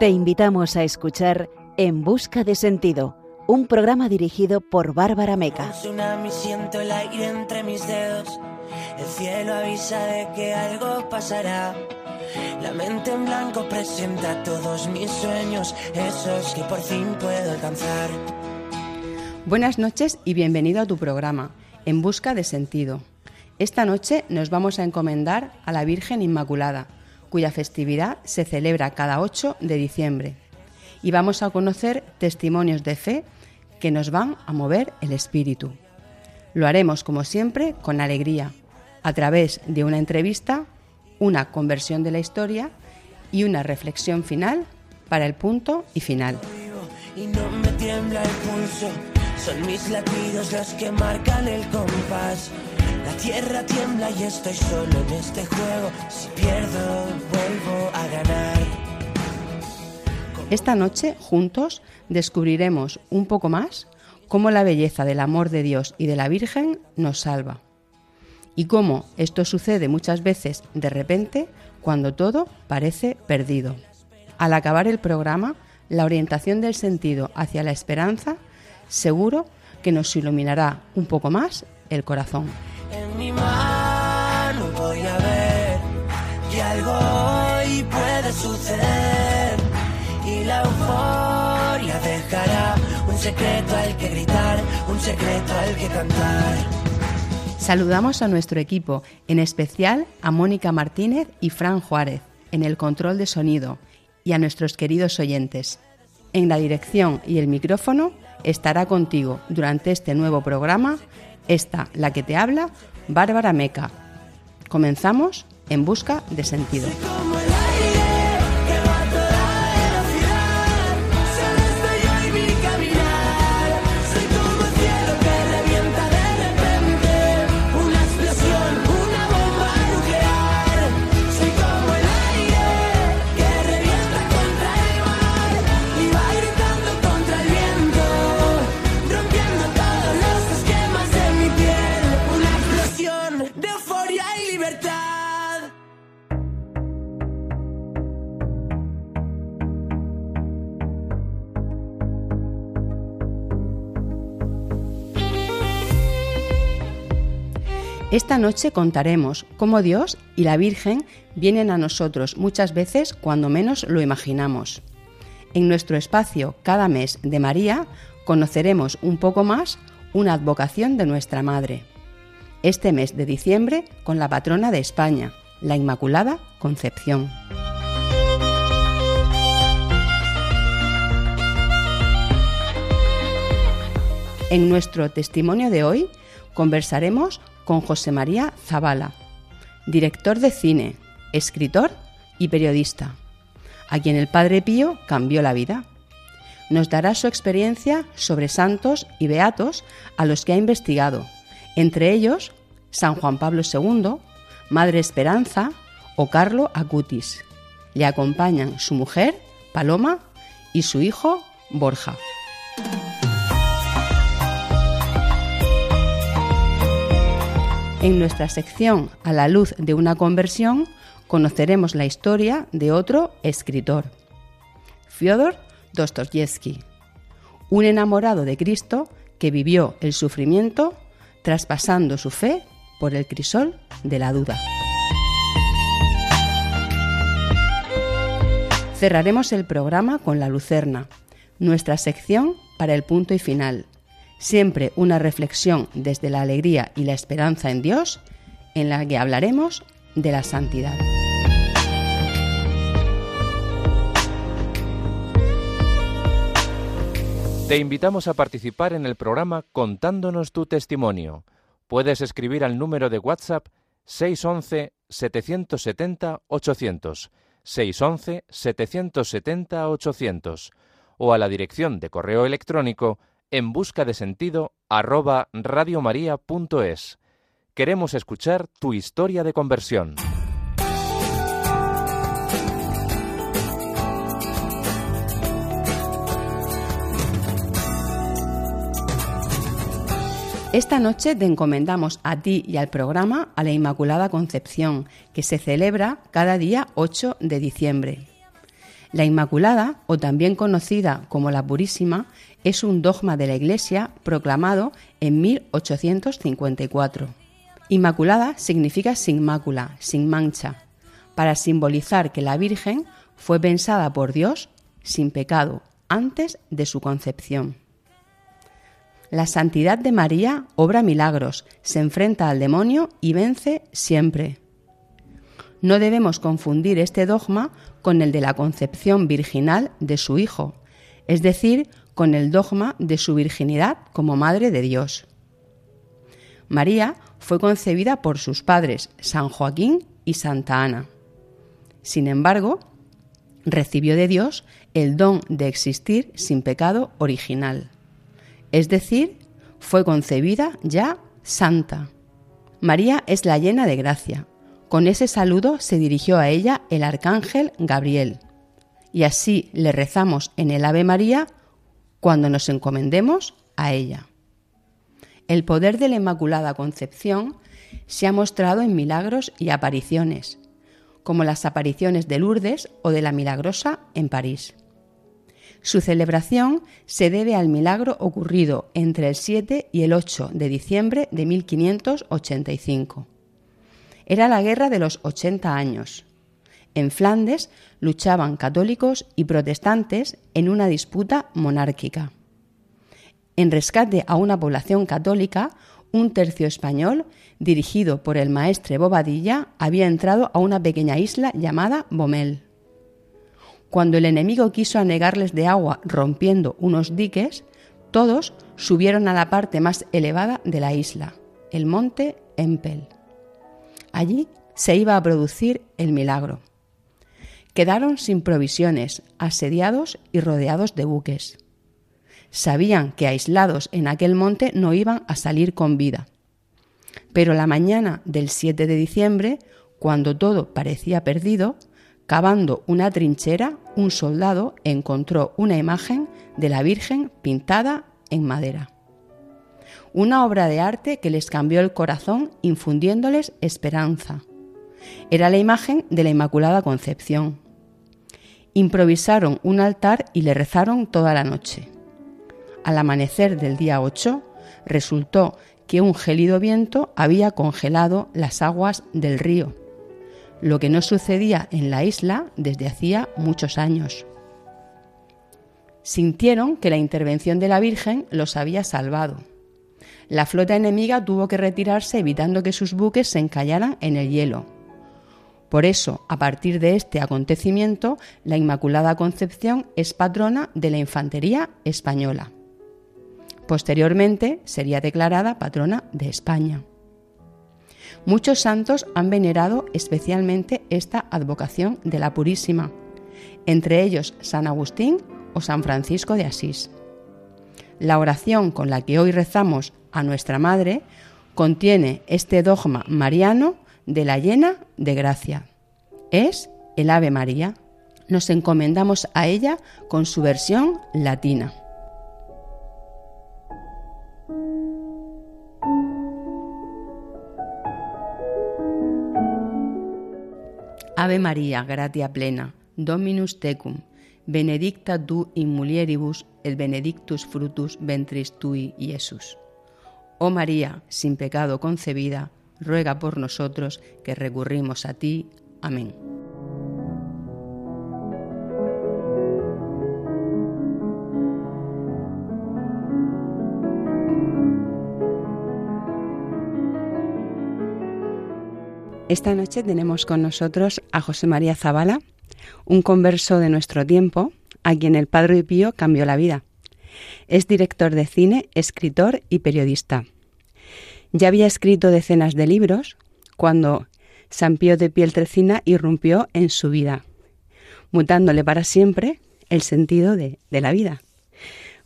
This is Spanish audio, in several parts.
Te invitamos a escuchar En Busca de Sentido, un programa dirigido por Bárbara Meca. Un tsunami, siento el aire entre mis dedos. El cielo avisa de que algo pasará. La mente en blanco presenta todos mis sueños, esos que por fin puedo alcanzar. Buenas noches y bienvenido a tu programa, En Busca de Sentido. Esta noche nos vamos a encomendar a la Virgen Inmaculada cuya festividad se celebra cada 8 de diciembre. Y vamos a conocer testimonios de fe que nos van a mover el espíritu. Lo haremos, como siempre, con alegría, a través de una entrevista, una conversión de la historia y una reflexión final para el punto y final. Y no me tiembla el pulso, son mis latidos los que marcan el compás. La tierra tiembla y estoy solo en este juego. Si pierdo, vuelvo a ganar. Esta noche, juntos, descubriremos un poco más cómo la belleza del amor de Dios y de la Virgen nos salva. Y cómo esto sucede muchas veces de repente cuando todo parece perdido. Al acabar el programa, la orientación del sentido hacia la esperanza seguro que nos iluminará un poco más el corazón. En mi mano voy a ver que algo hoy puede suceder y la euforia dejará un secreto al que gritar, un secreto al que cantar. Saludamos a nuestro equipo, en especial a Mónica Martínez y Fran Juárez, en el control de sonido, y a nuestros queridos oyentes. En la dirección y el micrófono estará contigo durante este nuevo programa esta, la que te habla, Bárbara Meca. Comenzamos en busca de sentido. Esta noche contaremos cómo Dios y la Virgen vienen a nosotros muchas veces cuando menos lo imaginamos. En nuestro espacio Cada mes de María conoceremos un poco más una advocación de nuestra Madre. Este mes de diciembre con la patrona de España, la Inmaculada Concepción. En nuestro testimonio de hoy conversaremos con José María Zavala, director de cine, escritor y periodista, a quien el Padre Pío cambió la vida. Nos dará su experiencia sobre santos y beatos a los que ha investigado, entre ellos San Juan Pablo II, Madre Esperanza o Carlo Acutis. Le acompañan su mujer, Paloma, y su hijo, Borja. En nuestra sección A la luz de una conversión conoceremos la historia de otro escritor, Fyodor Dostoyevsky, un enamorado de Cristo que vivió el sufrimiento traspasando su fe por el crisol de la duda. Cerraremos el programa con La Lucerna, nuestra sección para el punto y final, siempre una reflexión desde la alegría y la esperanza en Dios, en la que hablaremos de la santidad. Te invitamos a participar en el programa contándonos tu testimonio. Puedes escribir al número de WhatsApp 611-770-800, 611-770-800 o a la dirección de correo electrónico en busca de sentido radiomaria.es. Queremos escuchar tu historia de conversión. Esta noche te encomendamos a ti y al programa a la Inmaculada Concepción, que se celebra cada día 8 de diciembre. La Inmaculada, o también conocida como la Purísima, es un dogma de la Iglesia proclamado en 1854. Inmaculada significa sin mácula, sin mancha, para simbolizar que la Virgen fue pensada por Dios sin pecado antes de su concepción. La santidad de María obra milagros, se enfrenta al demonio y vence siempre. No debemos confundir este dogma con el de la concepción virginal de su Hijo, es decir, con el dogma de su virginidad como Madre de Dios. María fue concebida por sus padres, San Joaquín y Santa Ana. Sin embargo, recibió de Dios el don de existir sin pecado original, es decir, fue concebida ya santa. María es la llena de gracia. Con ese saludo se dirigió a ella el arcángel Gabriel. Y así le rezamos en el Ave María cuando nos encomendemos a ella. El poder de la Inmaculada Concepción se ha mostrado en milagros y apariciones, como las apariciones de Lourdes o de la Milagrosa en París. Su celebración se debe al milagro ocurrido entre el 7 y el 8 de diciembre de 1585. Era la guerra de los 80 años. En Flandes luchaban católicos y protestantes en una disputa monárquica. En rescate a una población católica, un tercio español, dirigido por el maestre Bobadilla, había entrado a una pequeña isla llamada Bomel. Cuando el enemigo quiso anegarles de agua rompiendo unos diques, todos subieron a la parte más elevada de la isla, el monte Empel. Allí se iba a producir el milagro. Quedaron sin provisiones, asediados y rodeados de buques. Sabían que aislados en aquel monte no iban a salir con vida. Pero la mañana del 7 de diciembre, cuando todo parecía perdido, cavando una trinchera, un soldado encontró una imagen de la Virgen pintada en madera. Una obra de arte que les cambió el corazón infundiéndoles esperanza. Era la imagen de la Inmaculada Concepción. Improvisaron un altar y le rezaron toda la noche. Al amanecer del día 8, resultó que un gélido viento había congelado las aguas del río, lo que no sucedía en la isla desde hacía muchos años. Sintieron que la intervención de la Virgen los había salvado. La flota enemiga tuvo que retirarse evitando que sus buques se encallaran en el hielo. Por eso, a partir de este acontecimiento, la Inmaculada Concepción es patrona de la infantería española. Posteriormente sería declarada patrona de España. Muchos santos han venerado especialmente esta advocación de la Purísima, entre ellos San Agustín o San Francisco de Asís. La oración con la que hoy rezamos a nuestra Madre contiene este dogma mariano de la llena de gracia. Es el Ave María. Nos encomendamos a ella con su versión latina. Ave María, gratia plena, Dominus tecum, benedicta tu in mulieribus et benedictus frutus ventris tui, Jesús. Oh María, sin pecado concebida, ruega por nosotros que recurrimos a ti. Amén. Esta noche tenemos con nosotros a José María Zavala, un converso de nuestro tiempo, a quien el Padre Pío cambió la vida. Es director de cine, escritor y periodista. Ya había escrito decenas de libros cuando San Pío de Pieltrecina irrumpió en su vida, mutándole para siempre el sentido de, de la vida.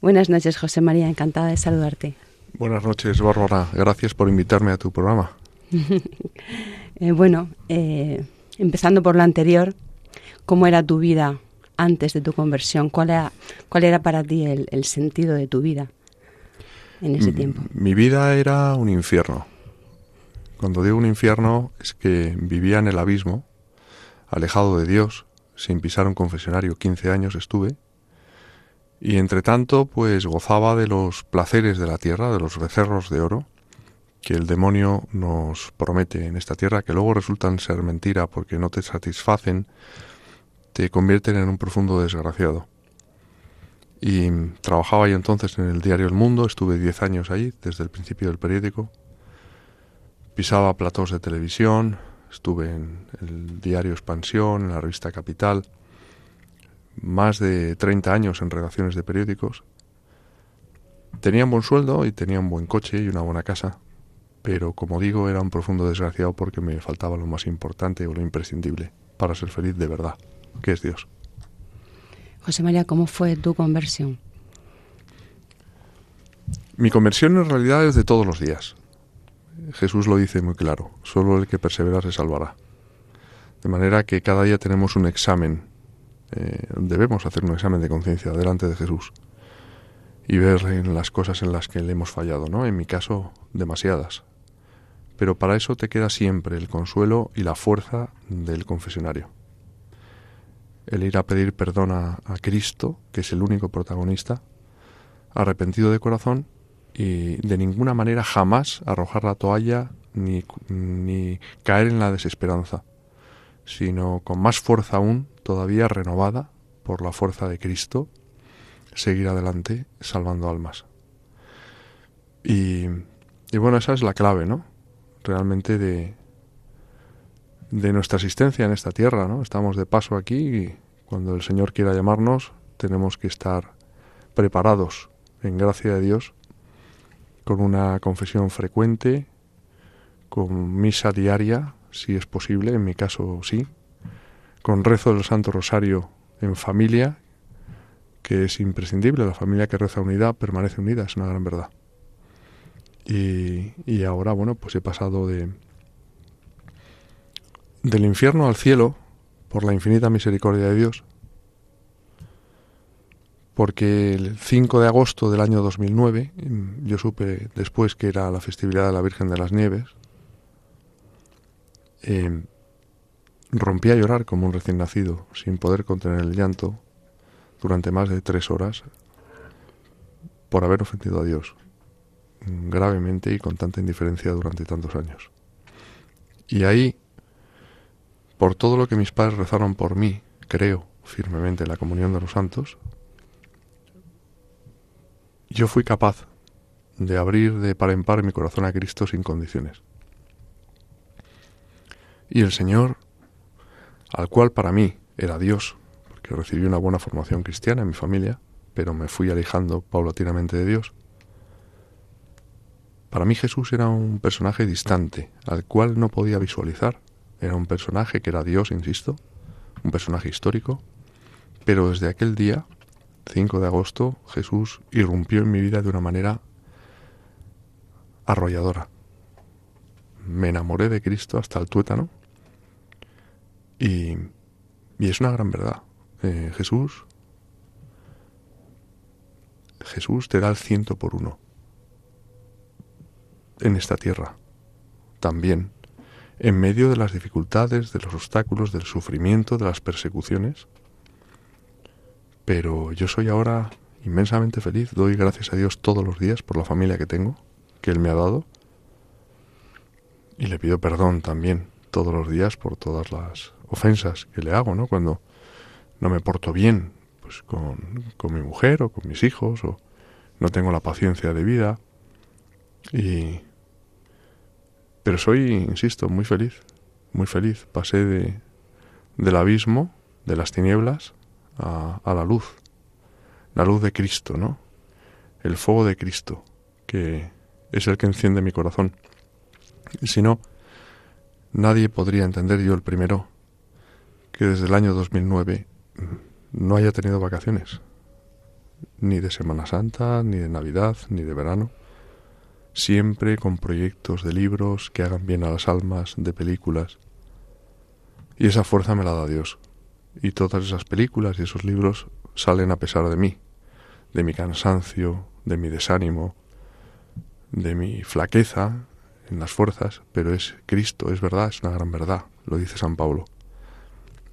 Buenas noches, José María, encantada de saludarte. Buenas noches, Bárbara. Gracias por invitarme a tu programa. Eh, bueno, eh, empezando por lo anterior, ¿cómo era tu vida antes de tu conversión? ¿Cuál era, cuál era para ti el, sentido de tu vida en ese tiempo? Mi vida era un infierno. Cuando digo un infierno es que vivía en el abismo, alejado de Dios, sin pisar un confesionario, 15 años estuve, y entre tanto pues gozaba de los placeres de la tierra, de los becerros de oro, que el demonio nos promete en esta tierra, que luego resultan ser mentira porque no te satisfacen, te convierten en un profundo desgraciado. Y trabajaba ahí entonces en el diario El Mundo, estuve 10 años ahí, desde el principio del periódico. Pisaba platós de televisión, estuve en el diario Expansión, en la revista Capital, más de 30 años en redacciones de periódicos. Tenía un buen sueldo y tenía un buen coche y una buena casa, pero como digo, era un profundo desgraciado porque me faltaba lo más importante o lo imprescindible para ser feliz de verdad que es Dios. José María, ¿cómo fue tu conversión? Mi conversión en realidad es de todos los días. Jesús lo dice muy claro, solo el que persevera se salvará. De manera que cada día tenemos un examen, eh, debemos hacer un examen de conciencia delante de Jesús y ver en las cosas en las que le hemos fallado, ¿no? En mi caso, demasiadas. Pero para eso te queda siempre el consuelo y la fuerza del confesionario el ir a pedir perdón a, Cristo, que es el único protagonista, arrepentido de corazón y de ninguna manera jamás arrojar la toalla ni, ni caer en la desesperanza, sino con más fuerza aún, todavía renovada por la fuerza de Cristo, seguir adelante salvando almas. Y, y bueno, esa es la clave, ¿no? Realmente de, de nuestra existencia en esta tierra, ¿no? Estamos de paso aquí y cuando el Señor quiera llamarnos tenemos que estar preparados en gracia de Dios con una confesión frecuente, con misa diaria, si es posible, en mi caso sí, con rezo del Santo Rosario en familia, que es imprescindible, la familia que reza unidad permanece unida, es una gran verdad. Y, y ahora, bueno, pues he pasado de, del infierno al cielo por la infinita misericordia de Dios. Porque el 5 de agosto del año 2009, yo supe después que era la festividad de la Virgen de las Nieves, eh, rompí a llorar como un recién nacido, sin poder contener el llanto, durante más de tres horas, por haber ofendido a Dios, gravemente y con tanta indiferencia durante tantos años. Y ahí por todo lo que mis padres rezaron por mí, creo firmemente en la comunión de los santos, yo fui capaz de abrir de par en par mi corazón a Cristo sin condiciones. Y el Señor, al cual para mí era Dios, porque recibí una buena formación cristiana en mi familia, pero me fui alejando paulatinamente de Dios, para mí Jesús era un personaje distante, al cual no podía visualizar, era un personaje que era Dios, insisto, un personaje histórico, pero desde aquel día, 5 de agosto, Jesús irrumpió en mi vida de una manera arrolladora. Me enamoré de Cristo hasta el tuétano y, y es una gran verdad. Eh, Jesús, Jesús te da el ciento por uno en esta tierra también en medio de las dificultades, de los obstáculos, del sufrimiento, de las persecuciones. Pero yo soy ahora inmensamente feliz, doy gracias a Dios todos los días por la familia que tengo, que Él me ha dado, y le pido perdón también todos los días por todas las ofensas que le hago, ¿no? Cuando no me porto bien pues con, con mi mujer o con mis hijos, o no tengo la paciencia de vida, y pero soy, insisto, muy feliz, muy feliz. Pasé de, del abismo, de las tinieblas, a, a la luz, la luz de Cristo, ¿no? El fuego de Cristo, que es el que enciende mi corazón. Y si no, nadie podría entender, yo el primero, que desde el año 2009 no haya tenido vacaciones, ni de Semana Santa, ni de Navidad, ni de verano siempre con proyectos de libros que hagan bien a las almas, de películas. Y esa fuerza me la da Dios. Y todas esas películas y esos libros salen a pesar de mí, de mi cansancio, de mi desánimo, de mi flaqueza en las fuerzas, pero es Cristo, es verdad, es una gran verdad, lo dice San Pablo.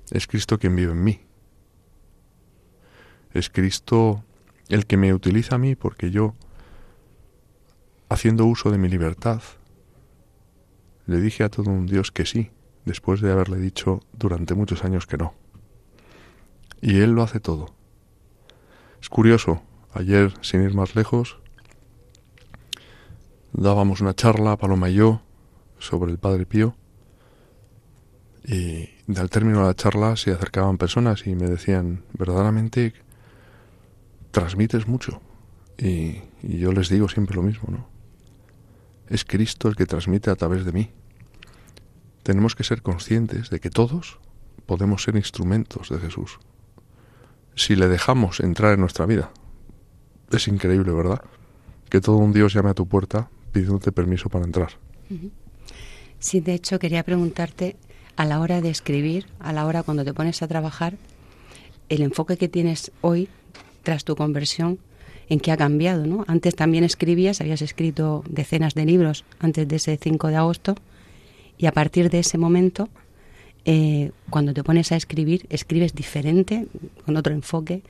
Es Cristo quien vive en mí. Es Cristo el que me utiliza a mí porque yo, haciendo uso de mi libertad, le dije a todo un Dios que sí, después de haberle dicho durante muchos años que no. Y Él lo hace todo. Es curioso, ayer, sin ir más lejos, dábamos una charla, Paloma y yo, sobre el Padre Pío, y al término de la charla se acercaban personas y me decían, verdaderamente transmites mucho. Y, y yo les digo siempre lo mismo, ¿no? Es Cristo el que transmite a través de mí. Tenemos que ser conscientes de que todos podemos ser instrumentos de Jesús. Si le dejamos entrar en nuestra vida. Es increíble, ¿verdad? Que todo un Dios llame a tu puerta pidiéndote permiso para entrar. Sí, de hecho quería preguntarte a la hora de escribir, a la hora cuando te pones a trabajar, el enfoque que tienes hoy tras tu conversión, en qué ha cambiado, ¿no? Antes también escribías, habías escrito decenas de libros antes de ese 5 de agosto y a partir de ese momento, eh, cuando te pones a escribir, escribes diferente, con otro enfoque,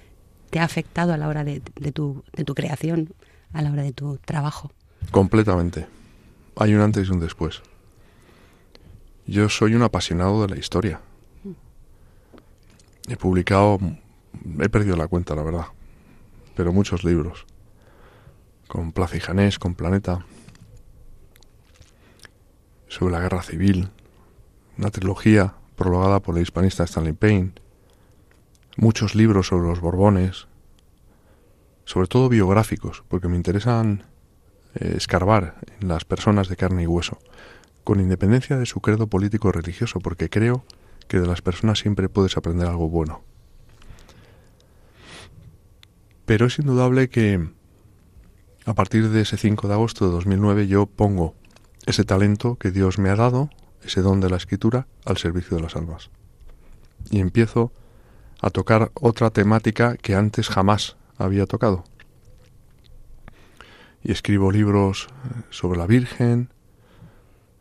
te ha afectado a la hora de, de, tu, de tu creación, a la hora de tu trabajo. Completamente. Hay un antes y un después. Yo soy un apasionado de la historia. He publicado, he perdido la cuenta, la verdad, pero muchos libros. Con Plaza y Janés, con Planeta, sobre la guerra civil, una trilogía prologada por el hispanista Stanley Payne, muchos libros sobre los Borbones, sobre todo biográficos, porque me interesan eh, escarbar en las personas de carne y hueso, con independencia de su credo político o religioso, porque creo que de las personas siempre puedes aprender algo bueno. Pero es indudable que a partir de ese 5 de agosto de 2009 yo pongo ese talento que Dios me ha dado, ese don de la escritura, al servicio de las almas. Y empiezo a tocar otra temática que antes jamás había tocado, y escribo libros eh, sobre la Virgen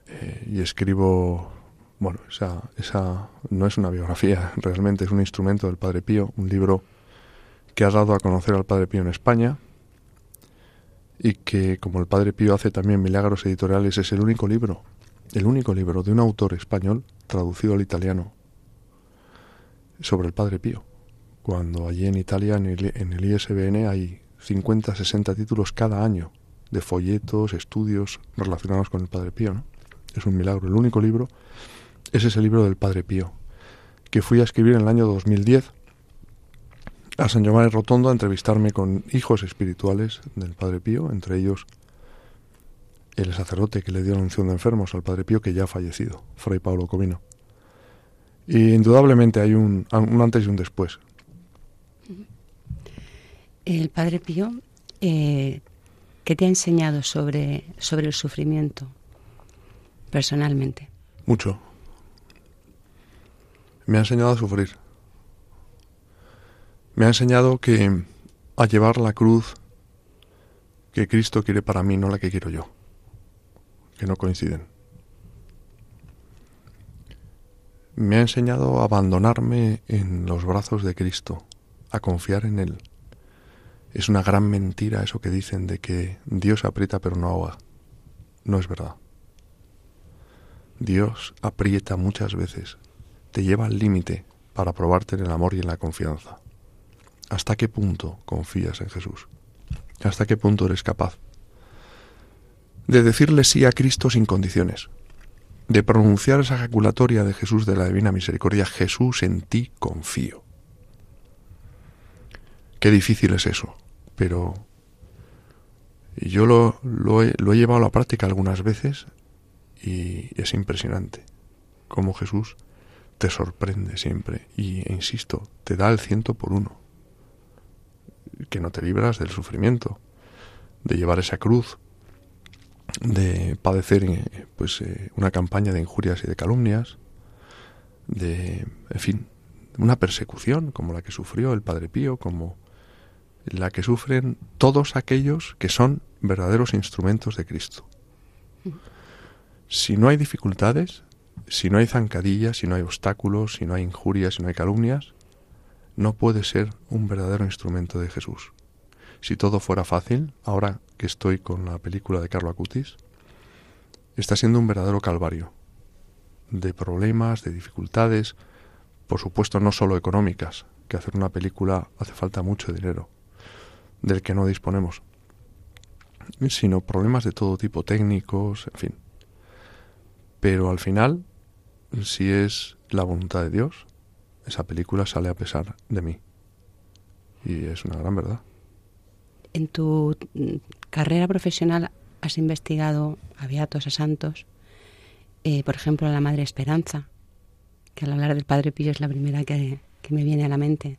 eh, y escribo, bueno, esa, esa no es una biografía, realmente es un instrumento del Padre Pío, un libro que ha dado a conocer al Padre Pío en España y que como el Padre Pío hace también milagros editoriales es el único libro, el único libro de un autor español traducido al italiano sobre el Padre Pío, cuando allí en Italia en el, en el ISBN hay 50, 60 títulos cada año de folletos, estudios relacionados con el Padre Pío. ¿no? Es un milagro. El único libro es ese libro del Padre Pío, que fui a escribir en el año 2010 a San Giovanni Rotondo a entrevistarme con hijos espirituales del Padre Pío, entre ellos el sacerdote que le dio la unción de enfermos al Padre Pío, que ya ha fallecido, Fray Pablo Comino. Y indudablemente hay un, un antes y un después. El Padre Pío, eh, ¿qué te ha enseñado sobre, sobre el sufrimiento personalmente? Mucho. Me ha enseñado a sufrir. Me ha enseñado que a llevar la cruz que Cristo quiere para mí, no la que quiero yo, que no coinciden. Me ha enseñado a abandonarme en los brazos de Cristo, a confiar en Él es una gran mentira eso que dicen de que Dios aprieta pero no ahoga. No es verdad. Dios aprieta muchas veces, te lleva al límite para probarte en el amor y en la confianza. ¿Hasta qué punto confías en Jesús? ¿Hasta qué punto eres capaz de decirle sí a Cristo sin condiciones? De pronunciar esa ejaculatoria de Jesús de la Divina Misericordia, Jesús en ti confío. Qué difícil es eso, pero yo lo, he, lo, he, llevado a la práctica algunas veces y es impresionante cómo Jesús te sorprende siempre y, insisto, te da el ciento por uno, que no te libras del sufrimiento, de llevar esa cruz, de padecer eh, pues eh, una campaña de injurias y de calumnias, de, en fin, una persecución como la que sufrió el Padre Pío, como la que sufren todos aquellos que son verdaderos instrumentos de Cristo. Si no hay dificultades, si no hay zancadillas, si no hay obstáculos, si no hay injurias, si no hay calumnias, no puede ser un verdadero instrumento de Jesús. Si todo fuera fácil, ahora que estoy con la película de Carlo Acutis, está siendo un verdadero calvario de problemas, de dificultades, por supuesto no solo económicas, que hacer una película hace falta mucho dinero, del que no disponemos, sino problemas de todo tipo, técnicos, en fin. Pero al final, si es la voluntad de Dios, esa película sale a pesar de mí. Y es una gran verdad. En tu mm, carrera profesional has investigado a beatos, a santos, eh, por ejemplo, a la Madre Esperanza, que al hablar del Padre Pío es la primera que, que me viene a la mente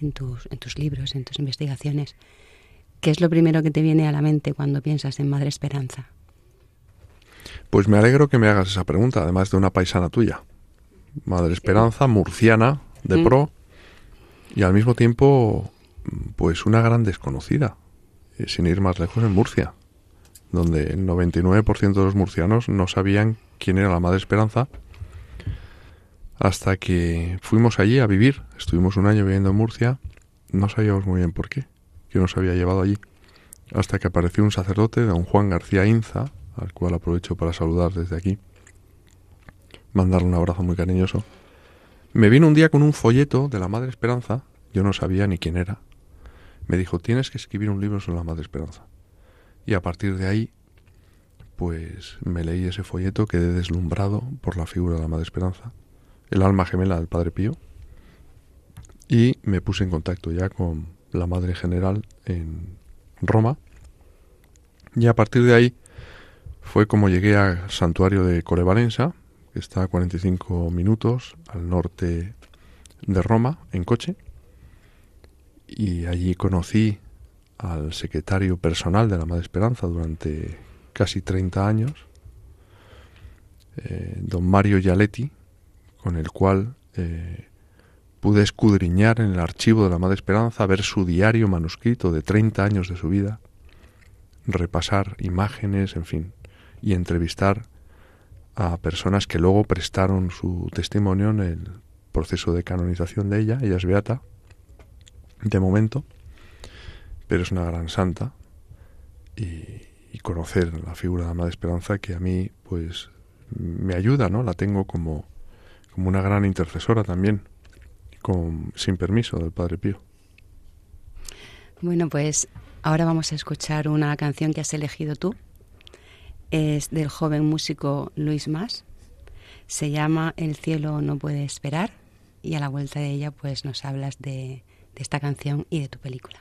en tus, en tus libros, en tus investigaciones. ¿Qué es lo primero que te viene a la mente cuando piensas en Madre Esperanza? Pues me alegro que me hagas esa pregunta, además de una paisana tuya. Madre Esperanza, murciana, de mm. pro, y al mismo tiempo, pues una gran desconocida, eh, sin ir más lejos en Murcia, donde el 99% de los murcianos no sabían quién era la Madre Esperanza hasta que fuimos allí a vivir. Estuvimos un año viviendo en Murcia, no sabíamos muy bien por qué, que nos había llevado allí, hasta que apareció un sacerdote, don Juan García Inza, al cual aprovecho para saludar desde aquí, mandarle un abrazo muy cariñoso. Me vino un día con un folleto de la Madre Esperanza, yo no sabía ni quién era. Me dijo, tienes que escribir un libro sobre la Madre Esperanza. Y a partir de ahí, pues me leí ese folleto, quedé deslumbrado por la figura de la Madre Esperanza, el alma gemela del Padre Pío, y me puse en contacto ya con la Madre General en Roma. Y a partir de ahí fue como llegué al santuario de está a 45 minutos al norte de Roma, en coche. Y allí conocí al secretario personal de la Madre Esperanza durante casi 30 años, eh, don Mario Yaletti, con el cual eh, pude escudriñar en el archivo de la Madre Esperanza, ver su diario manuscrito de 30 años de su vida, repasar imágenes, en fin, y entrevistar a personas que luego prestaron su testimonio en el proceso de canonización de ella. Ella es beata, de momento, pero es una gran santa. Y, conocer la figura de la Madre Esperanza que a mí, pues, me ayuda, ¿no? La tengo como, como una gran intercesora también, con, sin permiso del Padre Pío. Bueno, pues ahora vamos a escuchar una canción que has elegido tú, es del joven músico Luis Mas. Se llama El cielo no puede esperar y a la vuelta de ella pues nos hablas de, esta canción y de tu película.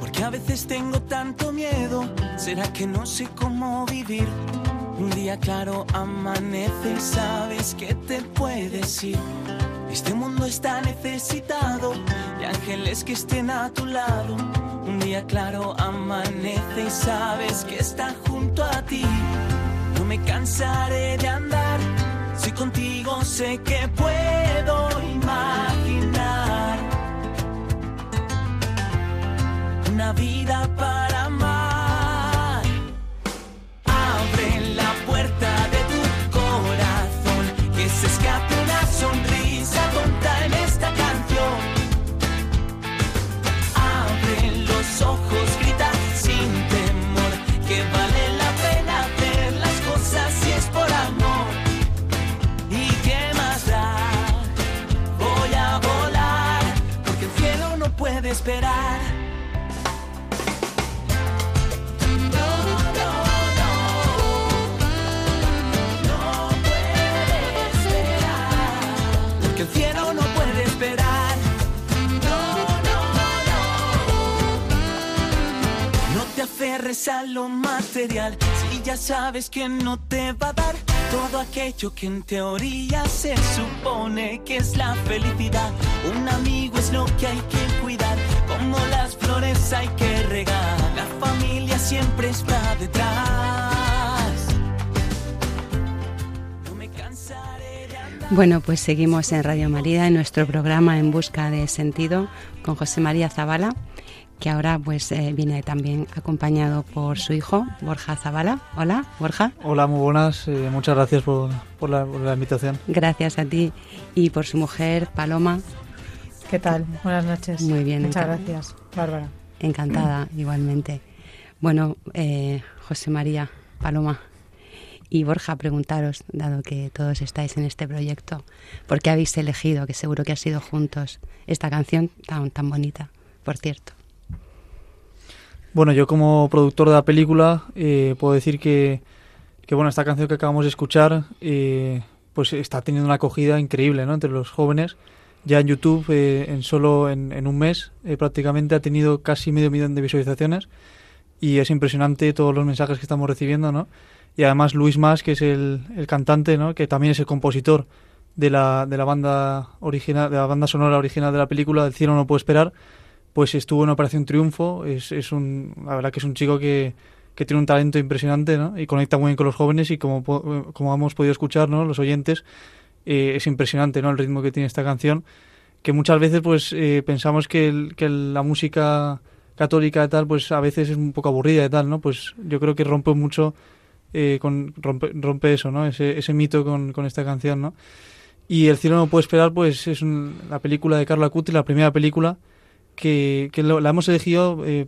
Porque a veces tengo tanto miedo, ¿será que no sé cómo vivir? Un día claro amanece sabes que te puedes ir este mundo está necesitado ángeles que estén a tu lado. Un día claro amanece y sabes que está junto a ti. No me cansaré de andar, si contigo sé que puedo imaginar una vida para aferres a lo material si ya sabes que no te va a dar todo aquello que en teoría se supone que es la felicidad. Un amigo es lo que hay que cuidar, como las flores hay que regar. La familia siempre está detrás. Bueno, pues seguimos en Radio María en nuestro programa En Busca de Sentido con José María Zavala que ahora pues eh, viene también acompañado por su hijo, Borja Zavala. Hola, Borja. Hola, muy buenas. Eh, muchas gracias por, la, por, la, invitación. Gracias a ti. Y por su mujer, Paloma. ¿Qué tal? Buenas noches. Muy bien. Muchas gracias, Bárbara. Encantada, igualmente. Bueno, eh, José María, Paloma y Borja, preguntaros, dado que todos estáis en este proyecto, ¿por qué habéis elegido, que seguro que ha sido juntos, esta canción tan, tan bonita, por cierto? Bueno, yo como productor de la película eh, puedo decir que, que, bueno, esta canción que acabamos de escuchar eh, pues está teniendo una acogida increíble ¿no? entre los jóvenes. Ya en YouTube, eh, en solo en, un mes, prácticamente ha tenido casi medio millón de visualizaciones y es impresionante todos los mensajes que estamos recibiendo, ¿no? Y además Luis Mas, que es el, el cantante, ¿no? Que también es el compositor de la, de la banda original, de la banda sonora original de la película, del cielo no puedo esperar, pues estuvo en Operación Triunfo. Es, es un, la verdad que es un chico que, que tiene un talento impresionante ¿no? y conecta muy bien con los jóvenes y como, como hemos podido escuchar, ¿no? los oyentes, eh, es impresionante ¿no? el ritmo que tiene esta canción, que muchas veces pues eh, pensamos que, que la música católica y tal, pues a veces es un poco aburrida y tal, ¿no? Pues yo creo que rompe mucho, eh, con, rompe, rompe eso, ¿no? Ese, ese mito con, con esta canción, ¿no? Y El cielo no puede esperar, pues es la película de Carla Cuti, la primera película que, la hemos elegido eh,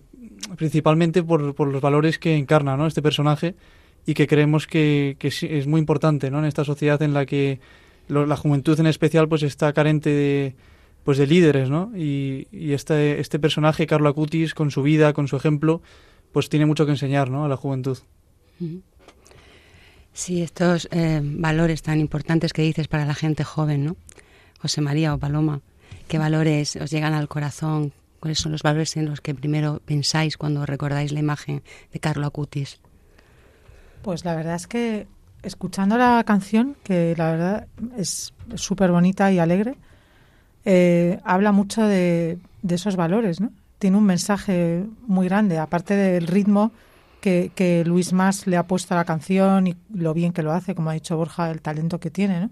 principalmente por, por, los valores que encarna ¿no? este personaje y que creemos que, que es muy importante ¿no? en esta sociedad en la que la juventud en especial pues está carente de, pues de líderes ¿no? y, y este, este personaje, Carlo Acutis, con su vida, con su ejemplo, pues tiene mucho que enseñar ¿no? a la juventud. Sí, estos eh, valores tan importantes que dices para la gente joven, ¿no? José María o Paloma, ¿qué valores os llegan al corazón? ¿Cuáles son los valores en los que primero pensáis cuando recordáis la imagen de Carlo Acutis? Pues la verdad es que escuchando la canción, que la verdad es súper bonita y alegre, eh, habla mucho de, esos valores, ¿no? Tiene un mensaje muy grande, aparte del ritmo que, Luis Más le ha puesto a la canción y lo bien que lo hace, como ha dicho Borja, el talento que tiene, ¿no?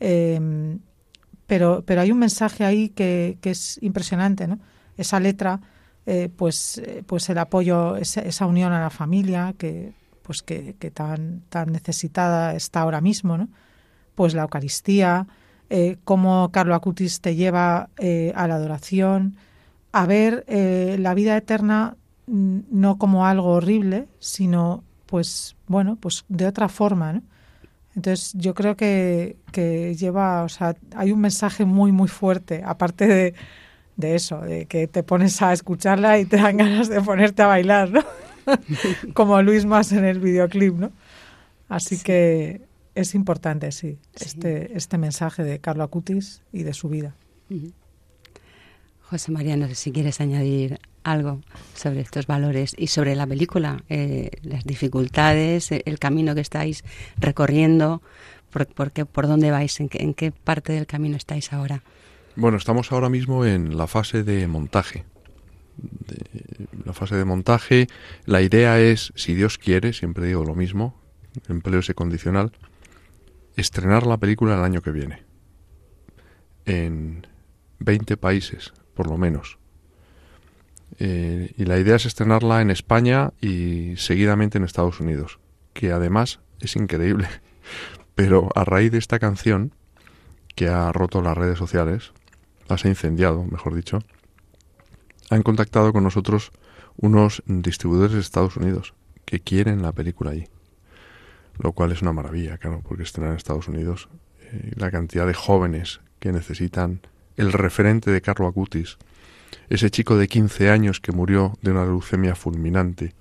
Eh, pero, pero hay un mensaje ahí que, que es impresionante, ¿no? Esa letra, eh, pues, eh, pues el apoyo, esa, unión a la familia que, pues que, tan, tan necesitada está ahora mismo, ¿no? Pues la Eucaristía, eh, cómo Carlo Acutis te lleva a la adoración, a ver la vida eterna mm, no como algo horrible, sino pues bueno, pues de otra forma, ¿no? Entonces yo creo que, que lleva, o sea, hay un mensaje muy, muy fuerte, aparte de, de eso, de que te pones a escucharla y te dan ganas de ponerte a bailar, ¿no? Como Luis más en el videoclip, ¿no? Así que es importante, sí, Este, este mensaje de Carlo Acutis y de su vida. José María, no sé si quieres añadir algo sobre estos valores y sobre la película, eh, las dificultades, el camino que estáis recorriendo, por, por dónde vais, en en qué parte del camino estáis ahora. Bueno, estamos ahora mismo en la fase de montaje. la fase de montaje, la idea es, si Dios quiere, siempre digo lo mismo, empleo ese condicional, estrenar la película el año que viene. En 20 países, por lo menos. Eh, y la idea es estrenarla en España y seguidamente en Estados Unidos, que además es increíble. Pero a raíz de esta canción, que ha roto las redes sociales, las ha incendiado, mejor dicho, han contactado con nosotros unos distribuidores de Estados Unidos que quieren la película allí. Lo cual es una maravilla, claro, porque estrenar en Estados Unidos eh, la cantidad de jóvenes que necesitan el referente de Carlo Acutis, ese chico de 15 años que murió de una leucemia fulminante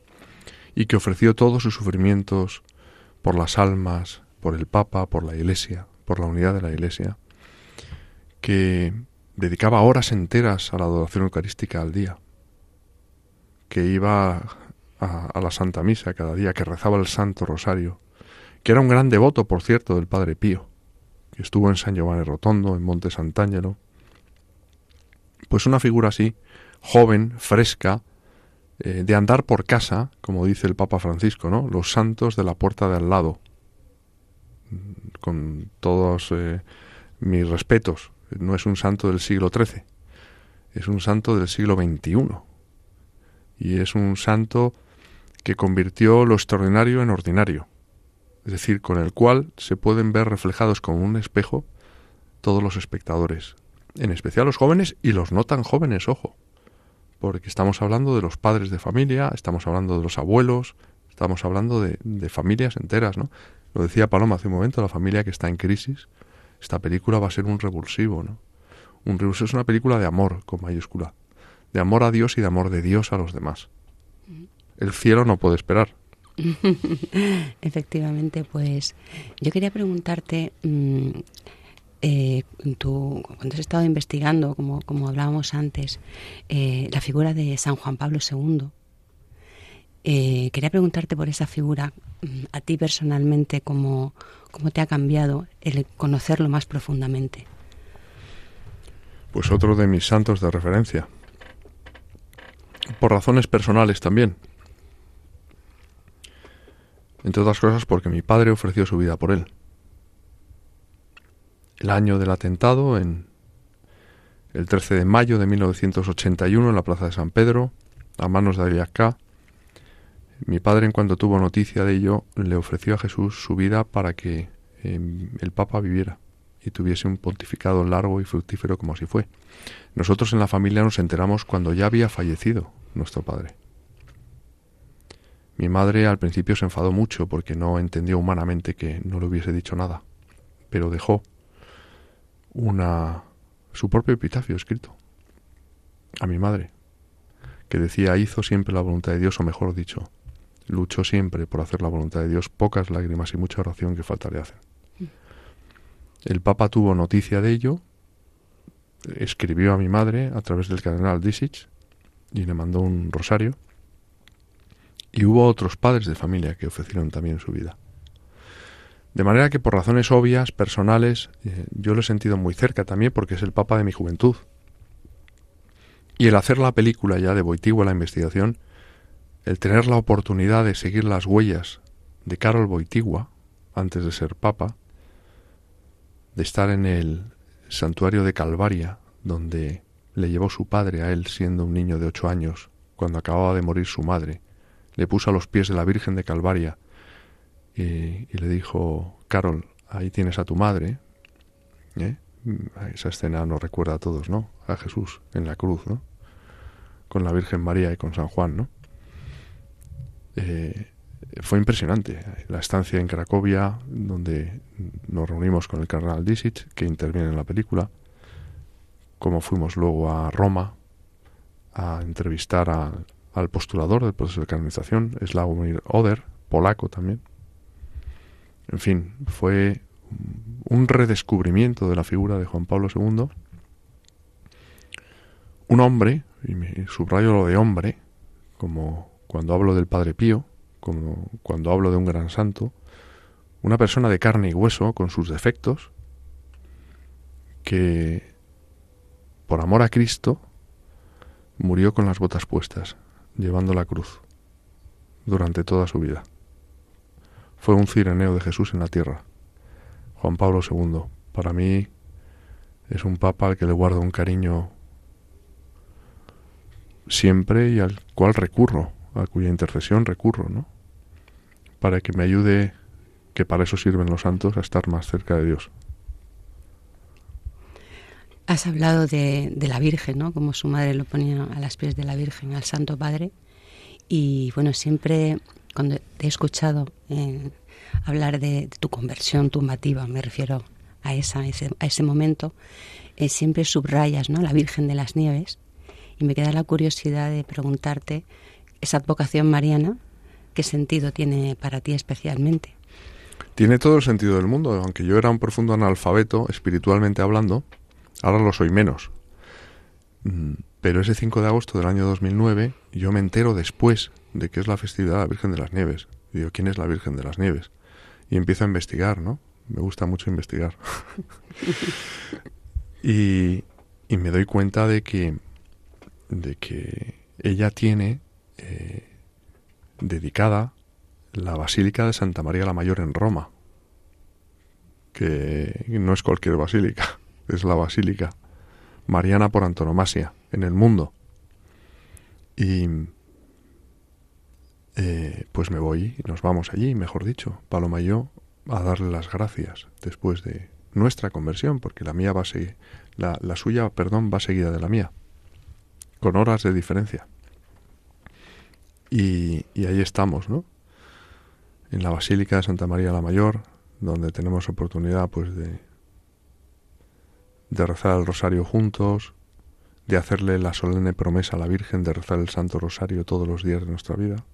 y que ofreció todos sus sufrimientos por las almas, por el Papa, por la Iglesia, por la unidad de la Iglesia, que dedicaba horas enteras a la adoración eucarística al día, que iba a, la Santa Misa cada día, que rezaba el Santo Rosario, que era un gran devoto, por cierto, del Padre Pío, que estuvo en San Giovanni Rotondo, en Monte Sant'Angelo. Pues una figura así, joven, fresca, eh, de andar por casa, como dice el Papa Francisco, ¿no? Los santos de la puerta de al lado. Con todos eh, mis respetos no es un santo del siglo XIII, es un santo del siglo XXI. y es un santo que convirtió lo extraordinario en ordinario, es decir, con el cual se pueden ver reflejados como un espejo todos los espectadores, en especial los jóvenes y los no tan jóvenes, ojo, porque estamos hablando de los padres de familia, estamos hablando de los abuelos, estamos hablando de, de familias enteras, ¿no? Lo decía Paloma hace un momento, la familia que está en crisis, esta película va a ser un revulsivo, ¿no? Un revulsivo es una película de amor, con mayúscula, de amor a Dios y de amor de Dios a los demás. El cielo no puede esperar. Efectivamente, pues yo quería preguntarte, mm, eh, tú, cuando has estado investigando, como, como hablábamos antes, eh, la figura de San Juan Pablo II, eh, quería preguntarte por esa figura, mm, a ti personalmente, cómo, cómo te ha cambiado el conocerlo más profundamente. Pues otro de mis santos de referencia. Por razones personales también. Entre otras cosas porque mi padre ofreció su vida por él. El año del atentado, en el 13 de mayo de 1981, en la plaza de San Pedro, a manos de Aliaká, mi padre, en cuanto tuvo noticia de ello, le ofreció a Jesús su vida para que eh, el Papa viviera y tuviese un pontificado largo y fructífero como así fue. Nosotros en la familia nos enteramos cuando ya había fallecido nuestro padre. Mi madre al principio se enfadó mucho porque no entendió humanamente que no le hubiese dicho nada, pero dejó una su propio epitafio escrito a mi madre, que decía hizo siempre la voluntad de Dios, o mejor dicho, luchó siempre por hacer la voluntad de Dios, pocas lágrimas y mucha oración que falta le hacen. El Papa tuvo noticia de ello, escribió a mi madre a través del cardenal Disich y le mandó un rosario. Y hubo otros padres de familia que ofrecieron también su vida. De manera que por razones obvias, personales, eh, yo lo he sentido muy cerca también porque es el Papa de mi juventud. Y el hacer la película ya de Boitigua, la investigación, el tener la oportunidad de seguir las huellas de Carol Boitigua, antes de ser Papa, de estar en el santuario de Calvaria, donde le llevó su padre a él siendo un niño de ocho años, cuando acababa de morir su madre, le puso a los pies de la Virgen de Calvaria y, le dijo, Carol, ahí tienes a tu madre. ¿eh? Esa escena nos recuerda a todos, ¿no? A Jesús en la cruz, ¿no? Con la Virgen María y con San Juan, ¿no? Eh, fue impresionante. La estancia en Cracovia, donde nos reunimos con el cardenal Disich, que interviene en la película, como fuimos luego a Roma a entrevistar al postulador del proceso de canonización, Slavomir Oder, polaco también. En fin, fue un redescubrimiento de la figura de Juan Pablo II. Un hombre, y subrayo lo de hombre, como cuando hablo del Padre Pío, como cuando hablo de un gran santo, una persona de carne y hueso, con sus defectos, que por amor a Cristo murió con las botas puestas, llevando la cruz, durante toda su vida. Fue un cireneo de Jesús en la tierra. Juan Pablo II, para mí, es un papa al que le guardo un cariño siempre y al cual recurro a cuya intercesión recurro, ¿no? Para que me ayude, que para eso sirven los santos, a estar más cerca de Dios. Has hablado de, la Virgen, ¿no? Como su madre lo ponía a las pies de la Virgen, al Santo Padre. Y bueno, siempre cuando te he escuchado eh, hablar de, tu conversión tumbativa, me refiero a, esa, a ese, momento, eh, siempre subrayas ¿no? la Virgen de las Nieves. Y me queda la curiosidad de preguntarte esa advocación mariana, ¿qué sentido tiene para ti especialmente? Tiene todo el sentido del mundo, aunque yo era un profundo analfabeto, espiritualmente hablando, ahora lo soy menos. Mm, pero ese 5 de agosto del año 2009 yo me entero después de que es la festividad de la Virgen de las Nieves. Y digo, ¿quién es la Virgen de las Nieves? Y empiezo a investigar, ¿no? Me gusta mucho investigar. y, y me doy cuenta de que, de que ella tiene eh, dedicada la Basílica de Santa María la Mayor en Roma, que no es cualquier basílica, es la Basílica Mariana por antonomasia en el mundo. Y eh, pues me voy nos vamos allí, mejor dicho, Paloma yo, a darle las gracias después de nuestra conversión, porque la mía va a seguir, la, la suya, perdón, va seguida de la mía, con horas de diferencia. Y, y ahí estamos, ¿no? En la Basílica de Santa María la Mayor, donde tenemos oportunidad, pues, de, de rezar el rosario juntos, de hacerle la solemne promesa a la Virgen de rezar el Santo Rosario todos los días de nuestra vida,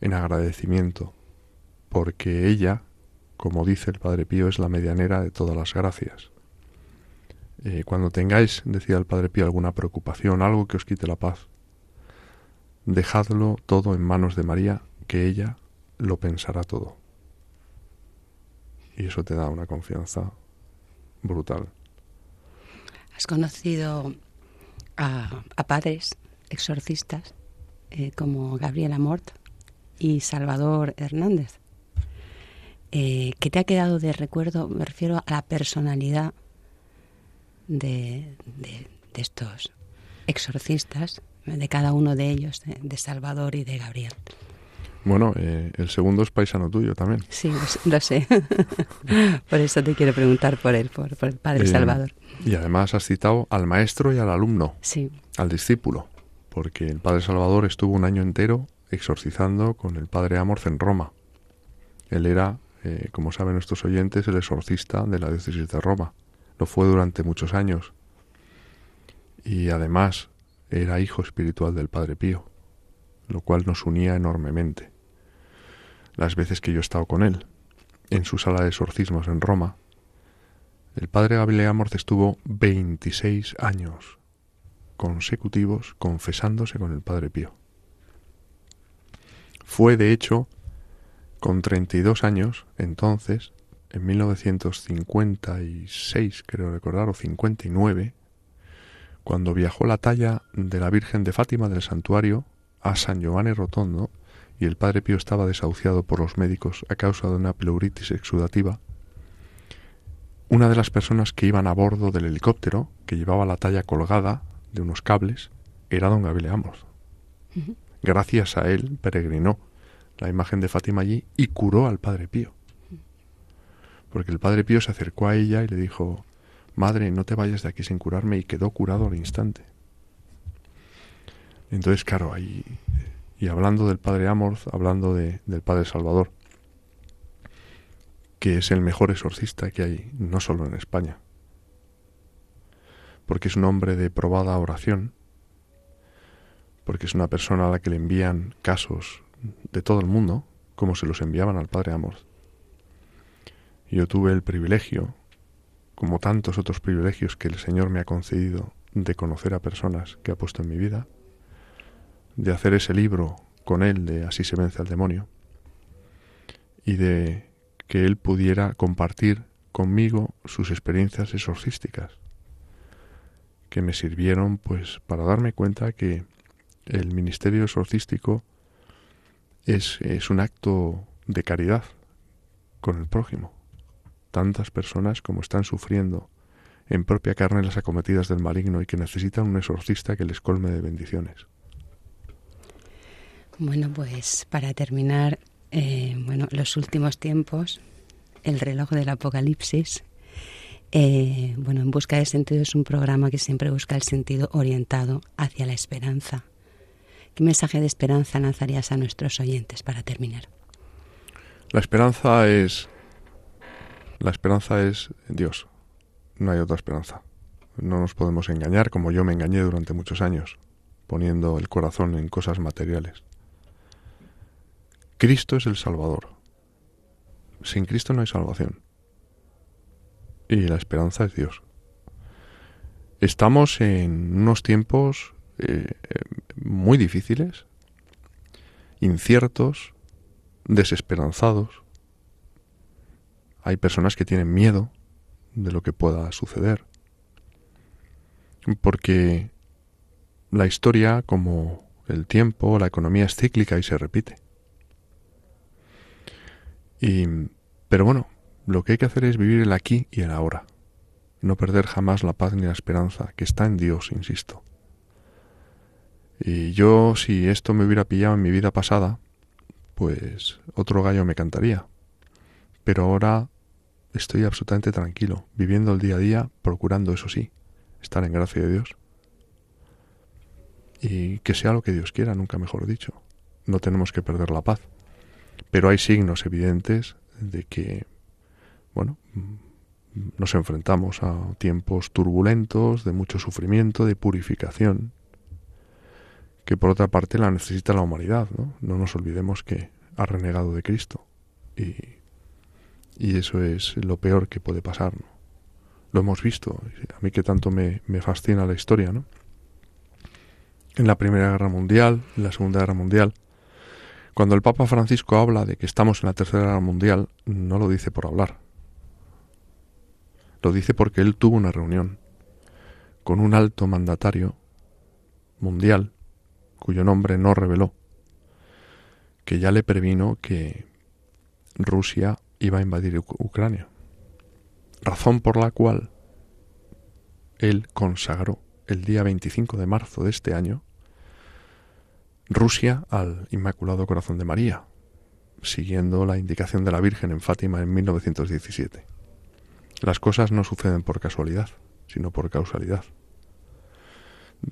en agradecimiento, porque ella, como dice el Padre Pío, es la medianera de todas las gracias. Eh, cuando tengáis, decía el Padre Pío, alguna preocupación, algo que os quite la paz, dejadlo todo en manos de María, que ella lo pensará todo. Y eso te da una confianza brutal. Has conocido a, padres exorcistas eh, como Gabriela Mort y Salvador Hernández. Eh, ¿Qué te ha quedado de recuerdo? Me refiero a la personalidad de, estos exorcistas, de cada uno de ellos, de, Salvador y de Gabriel. Bueno, eh, el segundo es paisano tuyo también. Sí, lo, sé. por eso te quiero preguntar por él, por, el padre Salvador. Y además has citado al maestro y al alumno, sí. al discípulo, porque el padre Salvador estuvo un año entero exorcizando con el padre Amorth en Roma. Él era, eh, como saben nuestros oyentes, el exorcista de la diócesis de Roma. Lo fue durante muchos años. Y además era hijo espiritual del padre Pío, lo cual nos unía enormemente. Las veces que yo he estado con él, en su sala de exorcismos en Roma, el padre Gabriel Amorth estuvo 26 años consecutivos confesándose con el padre Pío. Fue, de hecho, con 32 años, entonces, en 1956, creo recordar, o 59, cuando viajó la talla de la Virgen de Fátima del santuario a San Giovanni Rotondo y el padre Pío estaba desahuciado por los médicos a causa de una pleuritis exudativa, una de las personas que iban a bordo del helicóptero, que llevaba la talla colgada de unos cables, era don Gabriel Amos. Gracias a él peregrinó la imagen de Fátima allí y curó al Padre Pío. Porque el Padre Pío se acercó a ella y le dijo, Madre, no te vayas de aquí sin curarme, y quedó curado al instante. Entonces, claro, ahí, y hablando del Padre Amorth, hablando de, del Padre Salvador, que es el mejor exorcista que hay, no solo en España, porque es un hombre de probada oración, porque es una persona a la que le envían casos de todo el mundo, como se los enviaban al Padre Amor. Yo tuve el privilegio, como tantos otros privilegios que el Señor me ha concedido, de conocer a personas que ha puesto en mi vida, de hacer ese libro con Él de Así se vence al demonio, y de que Él pudiera compartir conmigo sus experiencias exorcísticas, que me sirvieron pues para darme cuenta que el ministerio exorcístico es, es un acto de caridad con el prójimo. Tantas personas como están sufriendo en propia carne las acometidas del maligno y que necesitan un exorcista que les colme de bendiciones. Bueno, pues para terminar, eh, bueno, los últimos tiempos, el reloj del apocalipsis, eh, bueno, En Busca de Sentido es un programa que siempre busca el sentido orientado hacia la esperanza. ¿Qué mensaje de esperanza lanzarías a nuestros oyentes para terminar? La esperanza es la esperanza es Dios. No hay otra esperanza. No nos podemos engañar como yo me engañé durante muchos años, poniendo el corazón en cosas materiales. Cristo es el Salvador. Sin Cristo no hay salvación. Y la esperanza es Dios. Estamos en unos tiempos eh, muy difíciles, inciertos, desesperanzados. Hay personas que tienen miedo de lo que pueda suceder. Porque la historia, como el tiempo, la economía es cíclica y se repite. Y, pero bueno, lo que hay que hacer es vivir el aquí y el ahora. No perder jamás la paz ni la esperanza que está en Dios, insisto Y yo, si esto me hubiera pillado en mi vida pasada, pues otro gallo me cantaría. Pero ahora estoy absolutamente tranquilo, viviendo el día a día, procurando, eso sí, estar en gracia de Dios. Y que sea lo que Dios quiera, nunca mejor dicho. No tenemos que perder la paz. Pero hay signos evidentes de que, bueno, nos enfrentamos a tiempos turbulentos, de mucho sufrimiento, de purificación, que por otra parte la necesita la humanidad, ¿no? No nos olvidemos que ha renegado de Cristo y, y eso es lo peor que puede pasar. Lo hemos visto, a mí que tanto me, me fascina la historia, ¿no? En la Primera Guerra Mundial, en la Segunda Guerra Mundial, cuando el Papa Francisco habla de que estamos en la Tercera Guerra Mundial, no lo dice por hablar. Lo dice porque él tuvo una reunión con un alto mandatario mundial, cuyo nombre no reveló, que ya le previno que Rusia iba a invadir Ucrania. Razón por la cual él consagró el día 25 de marzo de este año Rusia al Inmaculado Corazón de María, siguiendo la indicación de la Virgen en Fátima en 1917. Las cosas no suceden por casualidad, sino por causalidad.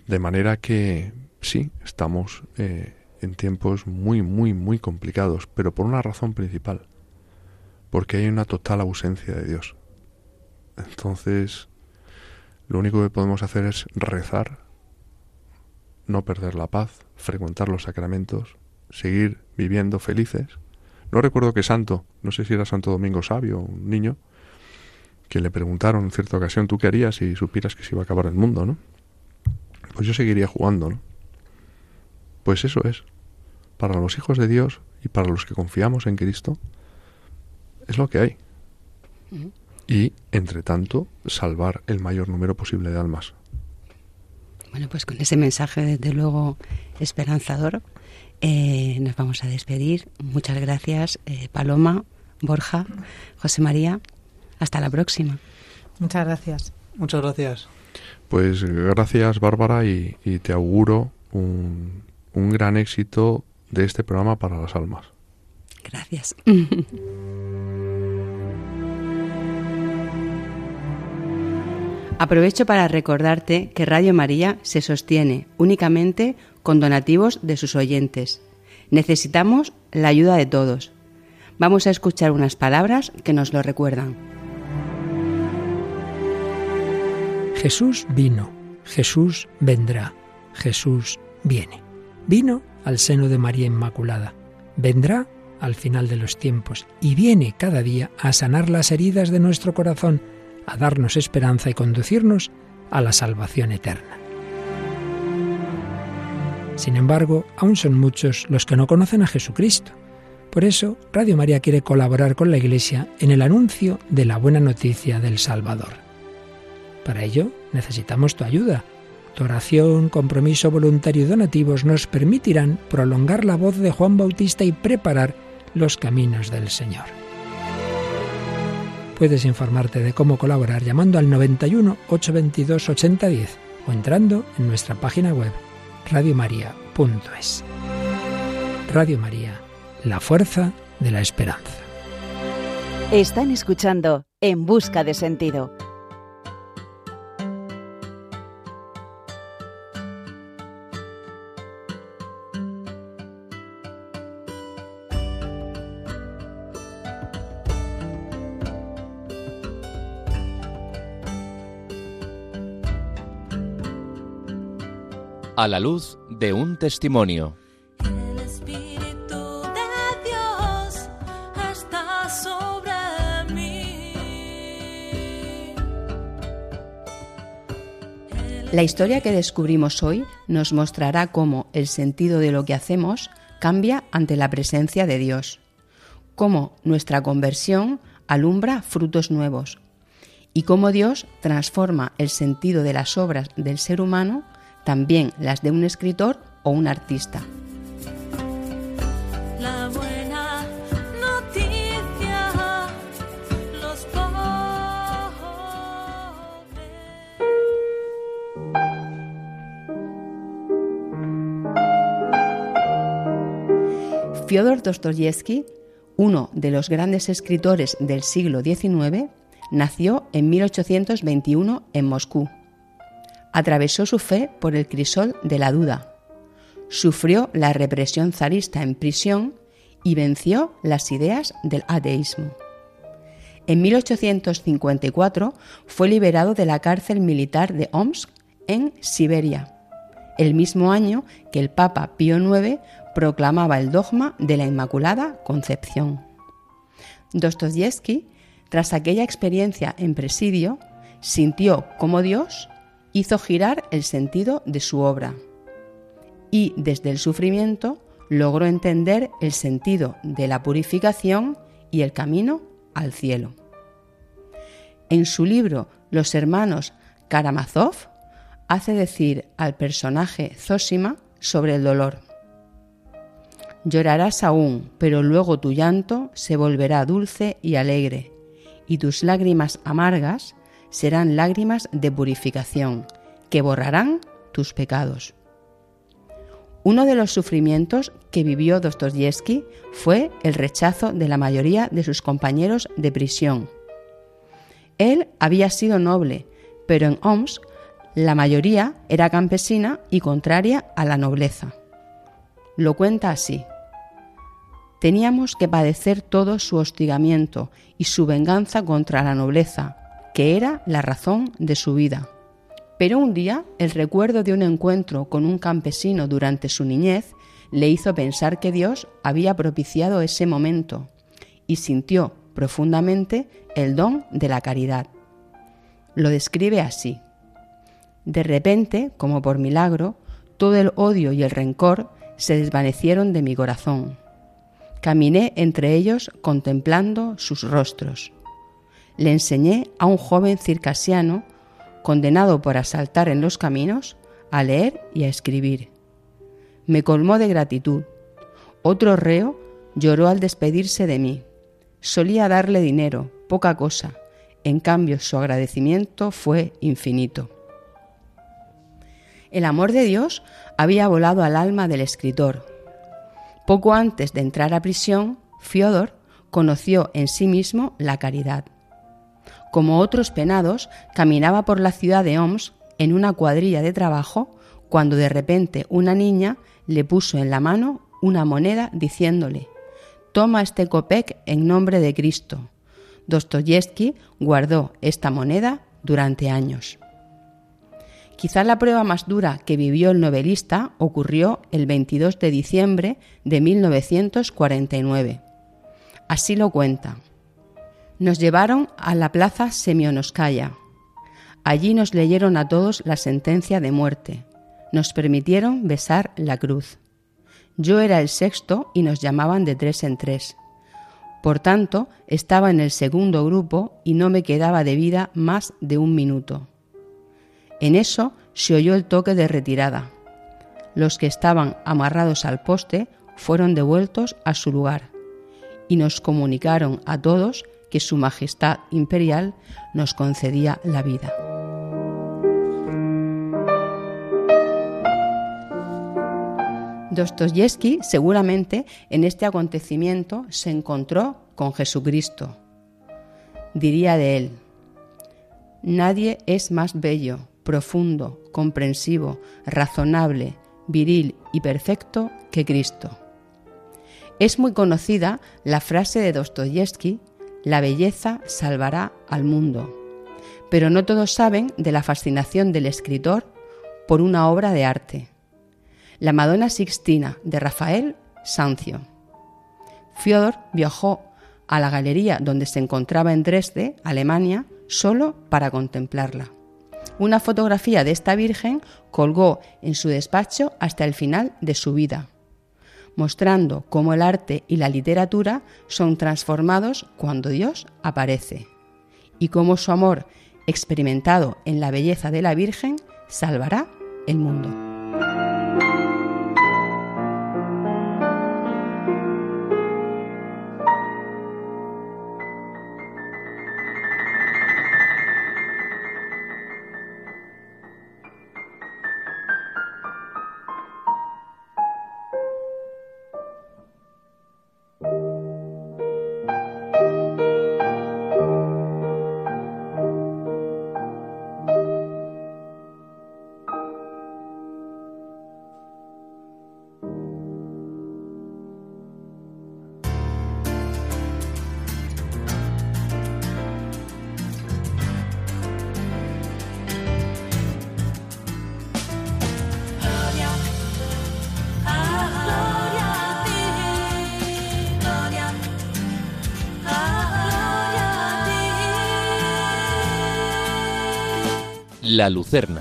De manera que sí, estamos eh, en tiempos muy, muy, muy complicados, pero por una razón principal, porque hay una total ausencia de Dios. Entonces, lo único que podemos hacer es rezar, no perder la paz, frecuentar los sacramentos, seguir viviendo felices. No recuerdo qué santo, no sé si era Santo Domingo Sabio, un niño, que le preguntaron en cierta ocasión, ¿tú qué harías si supieras que se iba a acabar el mundo, no? Pues yo seguiría jugando, ¿no? Pues eso es. Para los hijos de Dios y para los que confiamos en Cristo, es lo que hay. Y, entre tanto, salvar el mayor número posible de almas. Bueno, pues con ese mensaje, desde luego, esperanzador, eh, nos vamos a despedir. Muchas gracias, eh, Paloma, Borja, José María. Hasta la próxima. Muchas gracias. Muchas gracias. Pues gracias Bárbara y, te auguro un, un gran éxito de este programa para las almas. Gracias. Aprovecho para recordarte que Radio María se sostiene únicamente con donativos de sus oyentes. Necesitamos la ayuda de todos. Vamos a escuchar unas palabras que nos lo recuerdan. Jesús vino, Jesús vendrá, Jesús viene. Vino al seno de María Inmaculada, vendrá al final de los tiempos y viene cada día a sanar las heridas de nuestro corazón, a darnos esperanza y conducirnos a la salvación eterna. Sin embargo, aún son muchos los que no conocen a Jesucristo. Por eso, Radio María quiere colaborar con la Iglesia en el anuncio de la buena noticia del Salvador. Para ello necesitamos tu ayuda. Tu oración, compromiso voluntario y donativos nos permitirán prolongar la voz de Juan Bautista y preparar los caminos del Señor. Puedes informarte de cómo colaborar llamando al 91 822 8010 o entrando en nuestra página web radiomaria.es. Radio María, la fuerza de la esperanza. Están escuchando En Busca de Sentido a la luz de un testimonio. El Espíritu de Dios está sobre mí. La historia que descubrimos hoy nos mostrará cómo el sentido de lo que hacemos cambia ante la presencia de Dios, cómo nuestra conversión alumbra frutos nuevos y cómo Dios transforma el sentido de las obras del ser humano también las de un escritor o un artista. Fyodor Dostoyevsky, uno de los grandes escritores del siglo XIX, nació en 1821 en Moscú. Atravesó su fe por el crisol de la duda. Sufrió la represión zarista en prisión y venció las ideas del ateísmo. En 1854 fue liberado de la cárcel militar de Omsk en Siberia, el mismo año que el Papa Pío IX proclamaba el dogma de la Inmaculada Concepción. Dostoyevsky, tras aquella experiencia en presidio, sintió cómo Dios hizo girar el sentido de su obra y desde el sufrimiento logró entender el sentido de la purificación y el camino al cielo. En su libro Los hermanos Karamazov hace decir al personaje Zosima sobre el dolor. Llorarás aún, pero luego tu llanto se volverá dulce y alegre, y tus lágrimas amargas serán lágrimas de purificación, que borrarán tus pecados. Uno de los sufrimientos que vivió Dostoyevsky fue el rechazo de la mayoría de sus compañeros de prisión. Él había sido noble, pero en Omsk la mayoría era campesina y contraria a la nobleza. Lo cuenta así. Teníamos que padecer todo su hostigamiento y su venganza contra la nobleza, que era la razón de su vida. Pero un día el recuerdo de un encuentro con un campesino durante su niñez le hizo pensar que Dios había propiciado ese momento y sintió profundamente el don de la caridad. Lo describe así. De repente, como por milagro, todo el odio y el rencor se desvanecieron de mi corazón. Caminé entre ellos contemplando sus rostros. Le enseñé a un joven circasiano condenado por asaltar en los caminos, a leer y a escribir. Me colmó de gratitud. Otro reo lloró al despedirse de mí. Solía darle dinero, poca cosa. En cambio, su agradecimiento fue infinito. El amor de Dios había volado al alma del escritor. Poco antes de entrar a prisión, Fiodor conoció en sí mismo la caridad como otros penados, caminaba por la ciudad de Oms en una cuadrilla de trabajo cuando de repente una niña le puso en la mano una moneda diciéndole Toma este copec en nombre de Cristo. Dostoyevsky guardó esta moneda durante años. Quizá la prueba más dura que vivió el novelista ocurrió el 22 de diciembre de 1949. Así lo cuenta. Nos llevaron a la plaza Semionoskaya. Allí nos leyeron a todos la sentencia de muerte. Nos permitieron besar la cruz. Yo era el sexto y nos llamaban de tres en tres. Por tanto, estaba en el segundo grupo y no me quedaba de vida más de un minuto. En eso se oyó el toque de retirada. Los que estaban amarrados al poste fueron devueltos a su lugar y nos comunicaron a todos que Su Majestad Imperial nos concedía la vida. Dostoyevsky seguramente en este acontecimiento se encontró con Jesucristo. Diría de él, nadie es más bello, profundo, comprensivo, razonable, viril y perfecto que Cristo. Es muy conocida la frase de Dostoyevsky la belleza salvará al mundo. Pero no todos saben de la fascinación del escritor por una obra de arte. La Madonna Sixtina de Rafael Sancio. Fiodor viajó a la galería donde se encontraba en Dresde, Alemania, solo para contemplarla. Una fotografía de esta Virgen colgó en su despacho hasta el final de su vida mostrando cómo el arte y la literatura son transformados cuando Dios aparece y cómo su amor, experimentado en la belleza de la Virgen, salvará el mundo. Al Espíritu.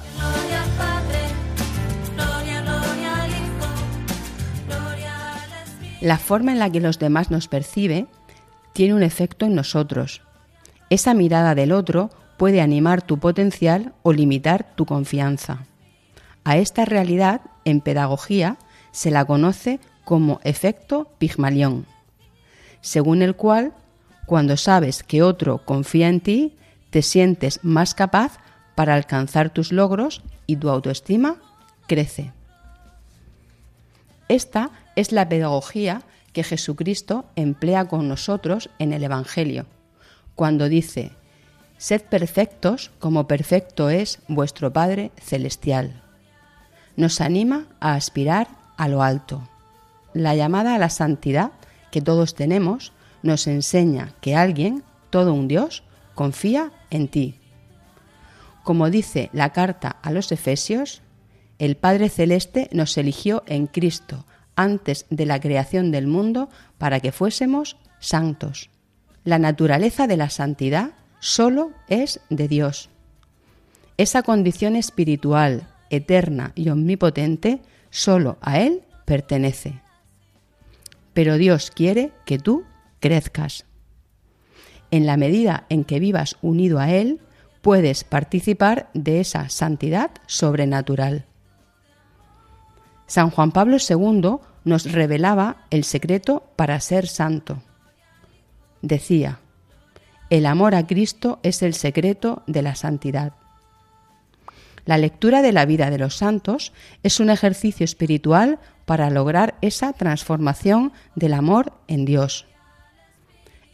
La forma en la que los demás nos percibe tiene un efecto en nosotros. Esa mirada del otro puede animar tu potencial o limitar tu confianza. A esta realidad, en pedagogía, se la conoce como efecto Pigmalión, según el cual, cuando sabes que otro confía en ti, te sientes más capaz para alcanzar tus logros y tu autoestima crece. Esta es la pedagogía que Jesucristo emplea con nosotros en el Evangelio, cuando dice, Sed perfectos como perfecto es vuestro Padre Celestial. Nos anima a aspirar a lo alto. La llamada a la santidad que todos tenemos nos enseña que alguien, todo un Dios, confía en ti. Como dice la carta a los Efesios, el Padre Celeste nos eligió en Cristo antes de la creación del mundo para que fuésemos santos. La naturaleza de la santidad solo es de Dios. Esa condición espiritual, eterna y omnipotente, solo a Él pertenece. Pero Dios quiere que tú crezcas. En la medida en que vivas unido a Él, puedes participar de esa santidad sobrenatural. San Juan Pablo II nos revelaba el secreto para ser santo. Decía, el amor a Cristo es el secreto de la santidad. La lectura de la vida de los santos es un ejercicio espiritual para lograr esa transformación del amor en Dios.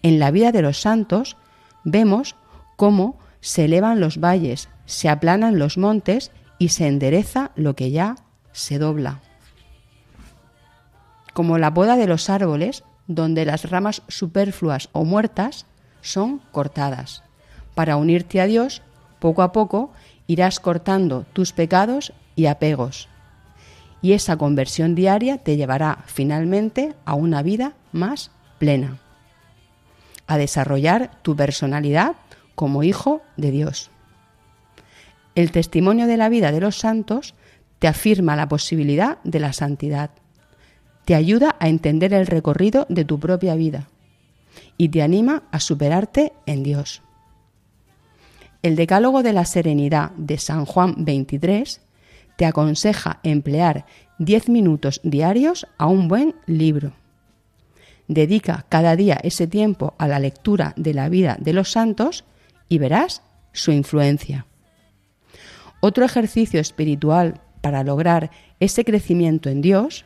En la vida de los santos vemos cómo se elevan los valles, se aplanan los montes y se endereza lo que ya se dobla. Como la poda de los árboles, donde las ramas superfluas o muertas son cortadas. Para unirte a Dios, poco a poco irás cortando tus pecados y apegos. Y esa conversión diaria te llevará finalmente a una vida más plena, a desarrollar tu personalidad como hijo de Dios. El testimonio de la vida de los santos te afirma la posibilidad de la santidad, te ayuda a entender el recorrido de tu propia vida y te anima a superarte en Dios. El Decálogo de la Serenidad de San Juan 23 te aconseja emplear 10 minutos diarios a un buen libro. Dedica cada día ese tiempo a la lectura de la vida de los santos y verás su influencia. Otro ejercicio espiritual para lograr ese crecimiento en Dios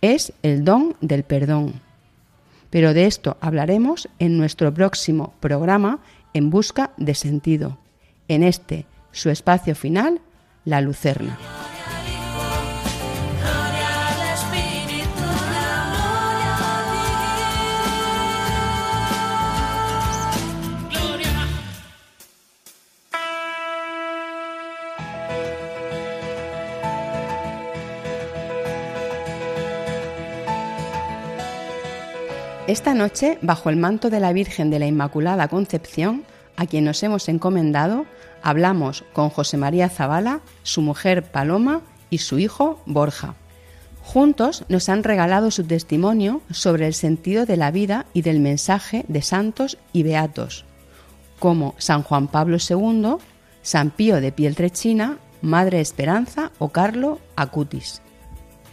es el don del perdón. Pero de esto hablaremos en nuestro próximo programa En Busca de Sentido. En este, su espacio final, La Lucerna. Esta noche, bajo el manto de la Virgen de la Inmaculada Concepción, a quien nos hemos encomendado, hablamos con José María Zavala, su mujer Paloma y su hijo Borja. Juntos nos han regalado su testimonio sobre el sentido de la vida y del mensaje de santos y beatos, como San Juan Pablo II, San Pío de Pieltrechina, Madre Esperanza o Carlo Acutis.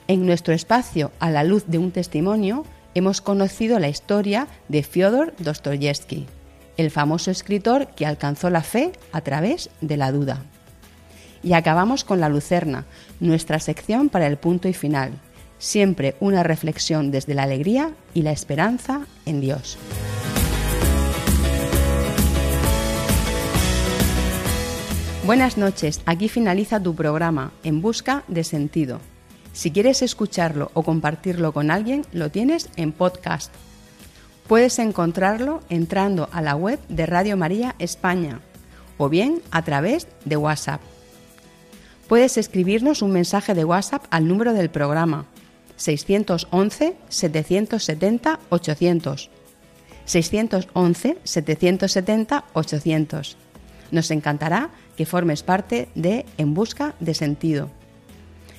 En nuestro espacio A la luz de un testimonio hemos conocido la historia de Fyodor Dostoyevsky, el famoso escritor que alcanzó la fe a través de la duda. Y acabamos con la Lucerna, nuestra sección para el punto y final, siempre una reflexión desde la alegría y la esperanza en Dios. Buenas noches, aquí finaliza tu programa En Busca de Sentido. Si quieres escucharlo o compartirlo con alguien, lo tienes en podcast. Puedes encontrarlo entrando a la web de Radio María España o bien a través de WhatsApp. Puedes escribirnos un mensaje de WhatsApp al número del programa 611 770 800. 611 770 800. Nos encantará que formes parte de En Busca de Sentido.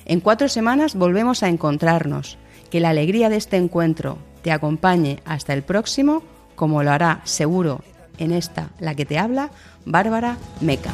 En cuatro semanas volvemos a encontrarnos. Que la alegría de este encuentro te acompañe hasta el próximo, como lo hará seguro en esta, la que te habla, Bárbara Meca.